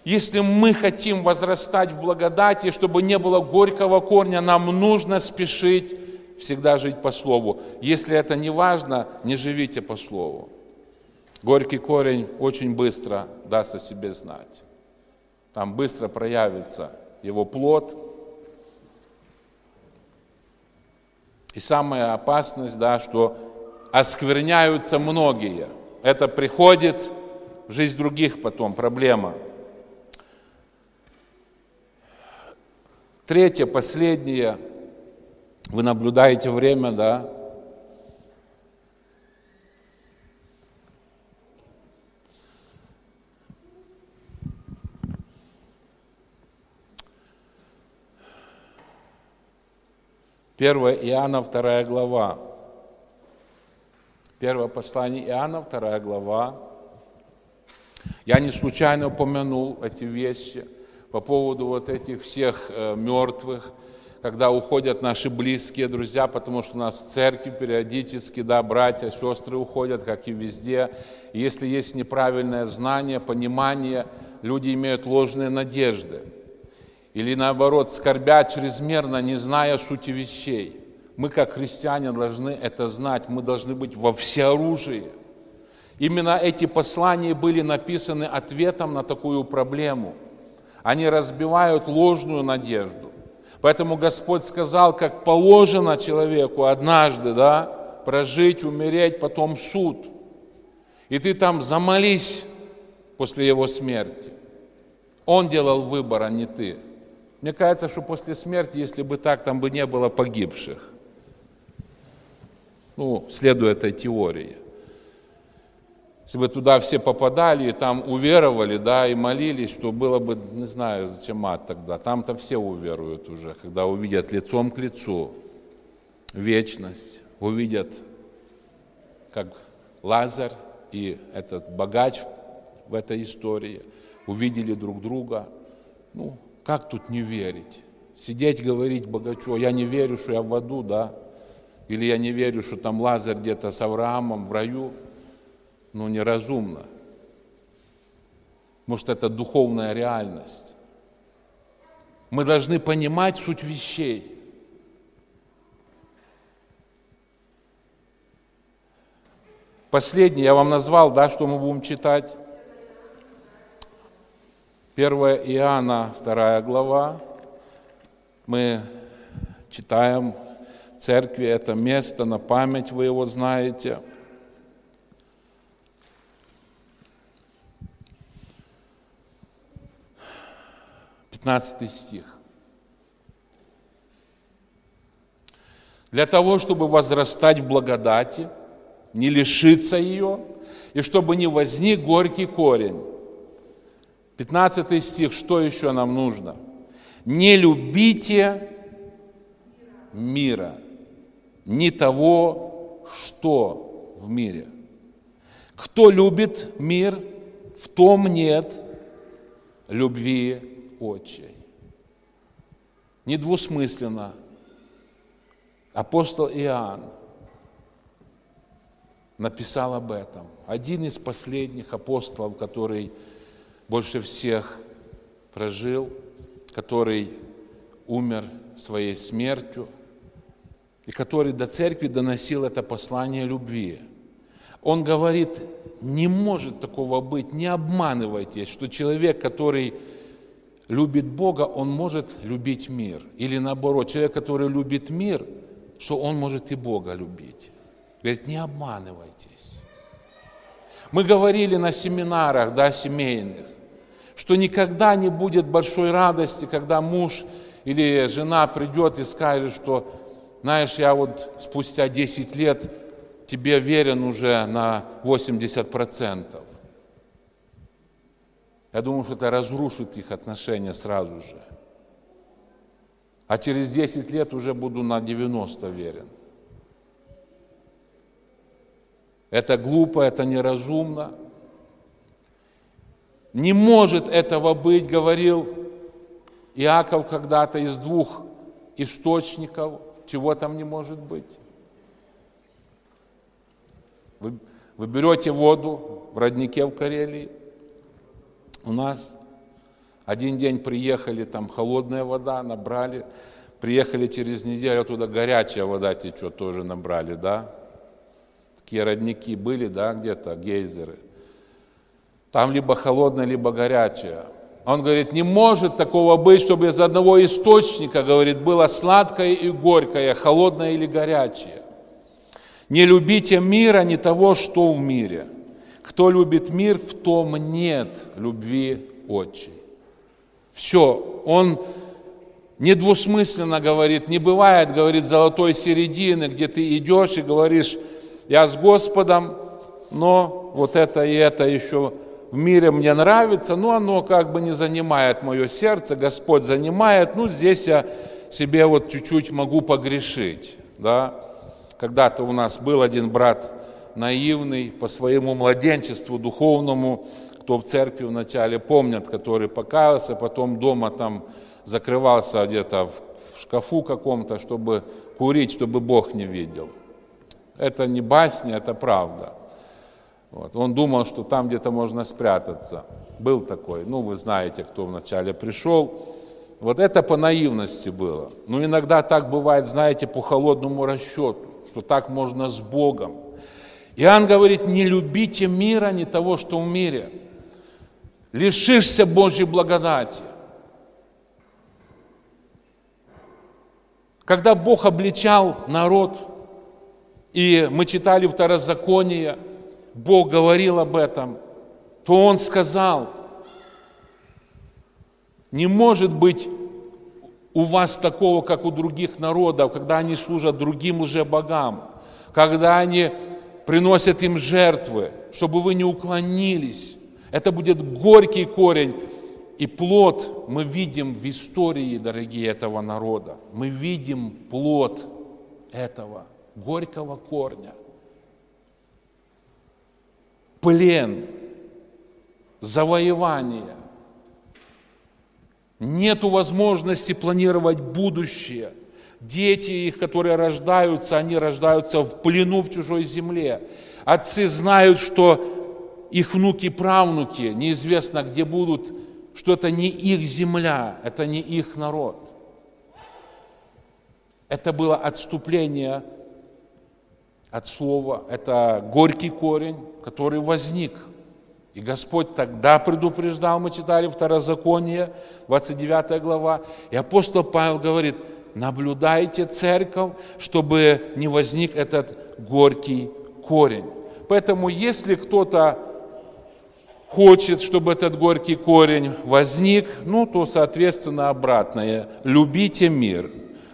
если мы хотим возрастать в благодати, чтобы не было горького корня, нам нужно спешить всегда жить по Слову. Если это не важно, не живите по Слову. Горький корень очень быстро даст о себе знать. Там быстро проявится его плод. И самая опасность, да, что оскверняются многие. Это приходит в жизнь других потом, проблема – Третье, последнее, вы наблюдаете время, да? Первое Иоанна, вторая глава. Первое послание Иоанна, вторая глава. Я не случайно упомянул эти вещи – по поводу вот этих всех э, мертвых, когда уходят наши близкие друзья, потому что у нас в церкви периодически, да, братья, сестры уходят, как и везде. И если есть неправильное знание, понимание, люди имеют ложные надежды. Или наоборот, скорбят чрезмерно, не зная сути вещей. Мы, как христиане, должны это знать, мы должны быть во всеоружии. Именно эти послания были написаны ответом на такую проблему – они разбивают ложную надежду. Поэтому Господь сказал, как положено человеку однажды, да, прожить, умереть, потом суд. И ты там замолись после его смерти. Он делал выбор, а не ты. Мне кажется, что после смерти, если бы так, там бы не было погибших. Ну, следуя этой теории. Если бы туда все попадали и там уверовали, да, и молились, то было бы, не знаю, зачем ад тогда. Там-то все уверуют уже, когда увидят лицом к лицу вечность, увидят, как Лазарь и этот богач в этой истории увидели друг друга. Ну, как тут не верить? Сидеть, говорить богачу, я не верю, что я в аду, да? Или я не верю, что там Лазарь где-то с Авраамом в раю – ну, неразумно. Может, это духовная реальность. Мы должны понимать суть вещей. Последнее я вам назвал, да, что мы будем читать. 1 Иоанна, 2 глава. Мы читаем церкви это место, на память вы его знаете – 15 стих. Для того, чтобы возрастать в благодати, не лишиться ее, и чтобы не возник горький корень. 15 стих, что еще нам нужно? Не любите мира, не того, что в мире. Кто любит мир, в том нет любви отчей. Недвусмысленно апостол Иоанн написал об этом. Один из последних апостолов, который больше всех прожил, который умер своей смертью, и который до церкви доносил это послание любви. Он говорит, не может такого быть, не обманывайтесь, что человек, который любит Бога, он может любить мир. Или наоборот, человек, который любит мир, что он может и Бога любить. Говорит, не обманывайтесь. Мы говорили на семинарах, да, семейных, что никогда не будет большой радости, когда муж или жена придет и скажет, что, знаешь, я вот спустя 10 лет тебе верен уже на 80%. Я думаю, что это разрушит их отношения сразу же. А через 10 лет уже буду на 90 верен. Это глупо, это неразумно. Не может этого быть, говорил Иаков когда-то из двух источников. Чего там не может быть? Вы, вы берете воду в роднике в Карелии, у нас один день приехали, там холодная вода, набрали, приехали через неделю, туда горячая вода течет, тоже набрали, да? Такие родники были, да, где-то, гейзеры. Там либо холодная, либо горячая. Он говорит, не может такого быть, чтобы из одного источника, говорит, было сладкое и горькое, холодное или горячее. Не любите мира, не того, что в мире. Кто любит мир, в том нет любви отчей. Все, он недвусмысленно говорит, не бывает, говорит, золотой середины, где ты идешь и говоришь, я с Господом, но вот это и это еще в мире мне нравится, но оно как бы не занимает мое сердце, Господь занимает, ну здесь я себе вот чуть-чуть могу погрешить, да. Когда-то у нас был один брат наивный по своему младенчеству духовному, кто в церкви вначале помнят, который покаялся, потом дома там закрывался где-то в шкафу каком-то, чтобы курить, чтобы Бог не видел. Это не басня, это правда. Вот. Он думал, что там где-то можно спрятаться. Был такой, ну вы знаете, кто вначале пришел. Вот это по наивности было. Но иногда так бывает, знаете, по холодному расчету, что так можно с Богом. Иоанн говорит, не любите мира, не того, что в мире. Лишишься Божьей благодати. Когда Бог обличал народ, и мы читали Второзаконие, Бог говорил об этом, то Он сказал, не может быть у вас такого, как у других народов, когда они служат другим лжебогам, когда они приносят им жертвы, чтобы вы не уклонились. Это будет горький корень, и плод мы видим в истории, дорогие, этого народа. Мы видим плод этого горького корня. Плен, завоевание. Нету возможности планировать будущее. Дети их, которые рождаются, они рождаются в плену в чужой земле. Отцы знают, что их внуки, правнуки, неизвестно где будут, что это не их земля, это не их народ. Это было отступление от слова, это горький корень, который возник. И Господь тогда предупреждал, мы читали Второзаконие, 29 глава, и апостол Павел говорит, наблюдайте церковь, чтобы не возник этот горький корень. Поэтому если кто-то хочет, чтобы этот горький корень возник, ну, то, соответственно, обратное. Любите мир,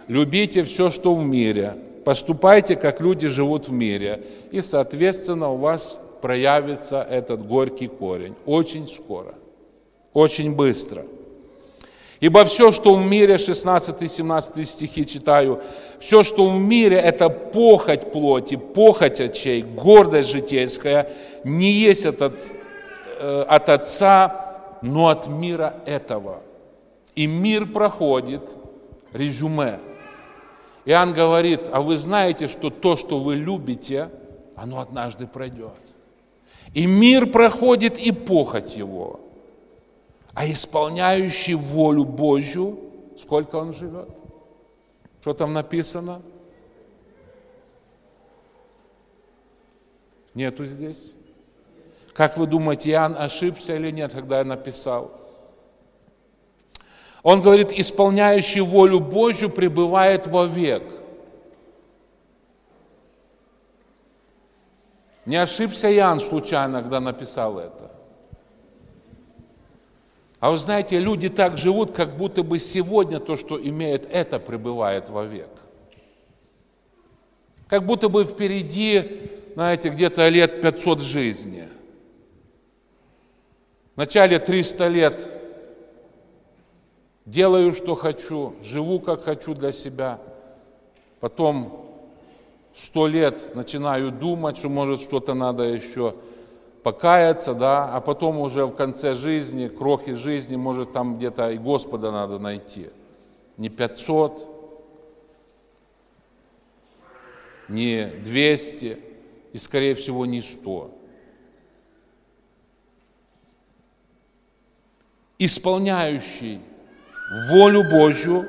любите все, что в мире, поступайте, как люди живут в мире, и, соответственно, у вас проявится этот горький корень очень скоро, очень быстро. Ибо все, что в мире, 16-17 стихи читаю, все, что в мире, это похоть плоти, похоть очей, гордость житейская, не есть этот Э, от Отца, но от мира этого. И мир проходит, резюме. Иоанн говорит, а вы знаете, что то, что вы любите, оно однажды пройдет. И мир проходит, и похоть его. А исполняющий волю Божью, сколько он живет? Что там написано? Нету здесь. Как вы думаете, Иоанн ошибся или нет, когда я написал? Он говорит, исполняющий волю Божью пребывает вовек. Не ошибся Иоанн случайно, когда написал это. А вы знаете, люди так живут, как будто бы сегодня то, что имеет это, пребывает вовек. Как будто бы впереди, знаете, где-то лет 500 жизни. Вначале 300 лет делаю, что хочу, живу, как хочу для себя. Потом сто лет начинаю думать, что может что-то надо еще покаяться, да, а потом уже в конце жизни, крохи жизни, может там где-то и Господа надо найти. Не 500, не 200 и, скорее всего, не 100. исполняющий волю Божью,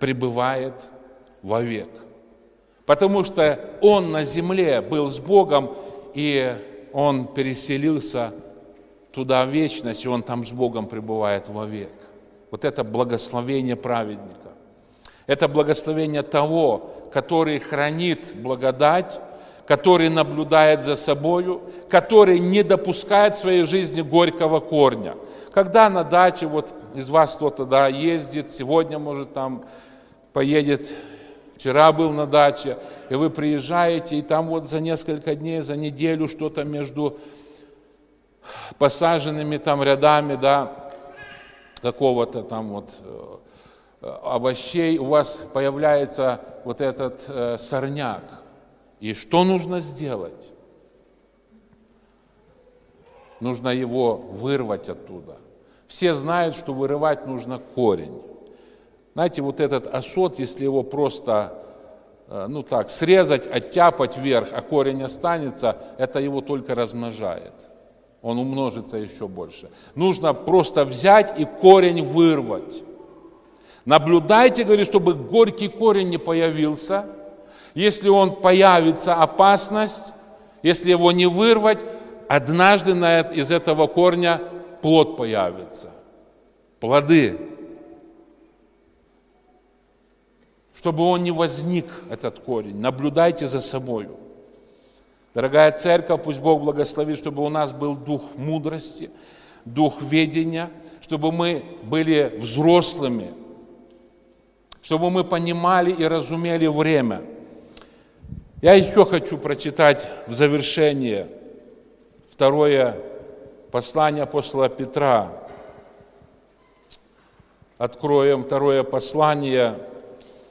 пребывает вовек. Потому что он на земле был с Богом, и он переселился туда в вечность, и он там с Богом пребывает вовек. Вот это благословение праведника. Это благословение того, который хранит благодать, который наблюдает за собою, который не допускает в своей жизни горького корня – когда на даче, вот из вас кто-то да, ездит, сегодня, может, там поедет, вчера был на даче, и вы приезжаете, и там вот за несколько дней, за неделю что-то между посаженными там рядами, да, какого-то там вот э, овощей, у вас появляется вот этот э, сорняк. И что нужно сделать? нужно его вырвать оттуда. Все знают, что вырывать нужно корень. Знаете, вот этот осот, если его просто, э, ну так, срезать, оттяпать вверх, а корень останется, это его только размножает. Он умножится еще больше. Нужно просто взять и корень вырвать. Наблюдайте, говорит, чтобы горький корень не появился. Если он появится, опасность. Если его не вырвать, однажды из этого корня плод появится, плоды. Чтобы он не возник, этот корень, наблюдайте за собою. Дорогая церковь, пусть Бог благословит, чтобы у нас был дух мудрости, дух ведения, чтобы мы были взрослыми, чтобы мы понимали и разумели время. Я еще хочу прочитать в завершение второе послание апостола Петра. Откроем второе послание,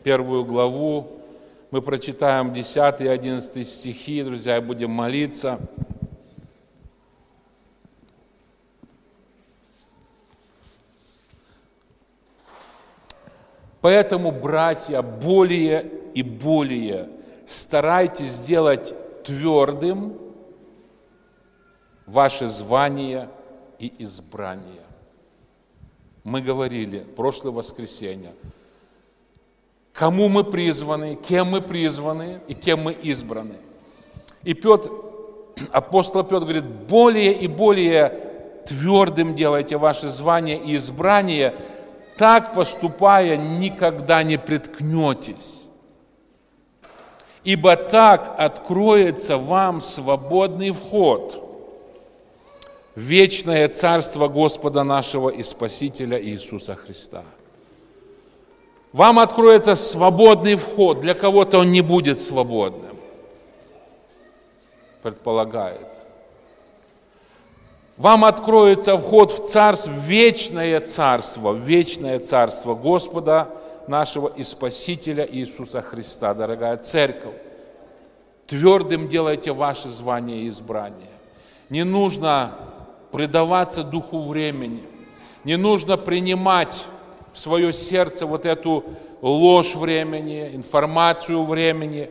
первую главу. Мы прочитаем 10 и 11 стихи, друзья, и будем молиться. Поэтому, братья, более и более старайтесь сделать твердым ваше звание и избрание. Мы говорили прошлое воскресенье, кому мы призваны, кем мы призваны и кем мы избраны. И Петр, апостол Петр говорит, более и более твердым делайте ваше звание и избрание, так поступая никогда не приткнетесь. Ибо так откроется вам свободный вход – вечное царство Господа нашего и Спасителя Иисуса Христа. Вам откроется свободный вход. Для кого-то он не будет свободным. Предполагает. Вам откроется вход в царство, в вечное царство, в вечное царство Господа нашего и Спасителя Иисуса Христа, дорогая церковь. Твердым делайте ваше звание и избрание. Не нужно предаваться духу времени. Не нужно принимать в свое сердце вот эту ложь времени, информацию времени.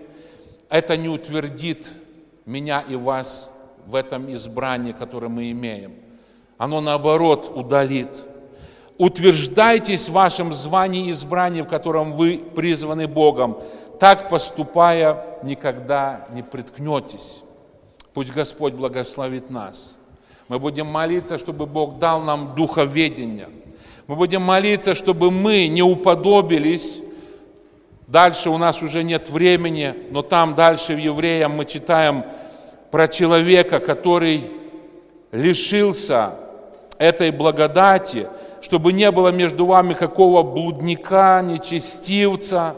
Это не утвердит меня и вас в этом избрании, которое мы имеем. Оно наоборот удалит. Утверждайтесь в вашем звании и избрании, в котором вы призваны Богом. Так поступая, никогда не приткнетесь. Пусть Господь благословит нас. Мы будем молиться, чтобы Бог дал нам духоведение. Мы будем молиться, чтобы мы не уподобились. Дальше у нас уже нет времени, но там дальше в Евреям мы читаем про человека, который лишился этой благодати, чтобы не было между вами какого блудника, нечестивца,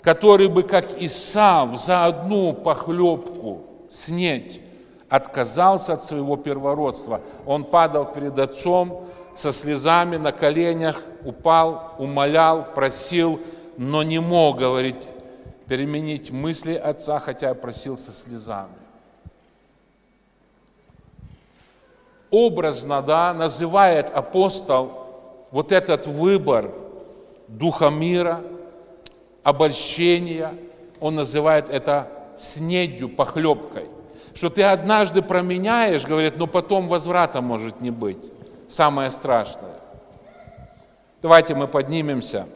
который бы, как Исав, за одну похлебку снеть отказался от своего первородства. Он падал перед отцом со слезами на коленях, упал, умолял, просил, но не мог, говорить, переменить мысли отца, хотя просил со слезами. Образно, да, называет апостол вот этот выбор духа мира, обольщения, он называет это снедью, похлебкой что ты однажды променяешь, говорит, но потом возврата может не быть. Самое страшное. Давайте мы поднимемся.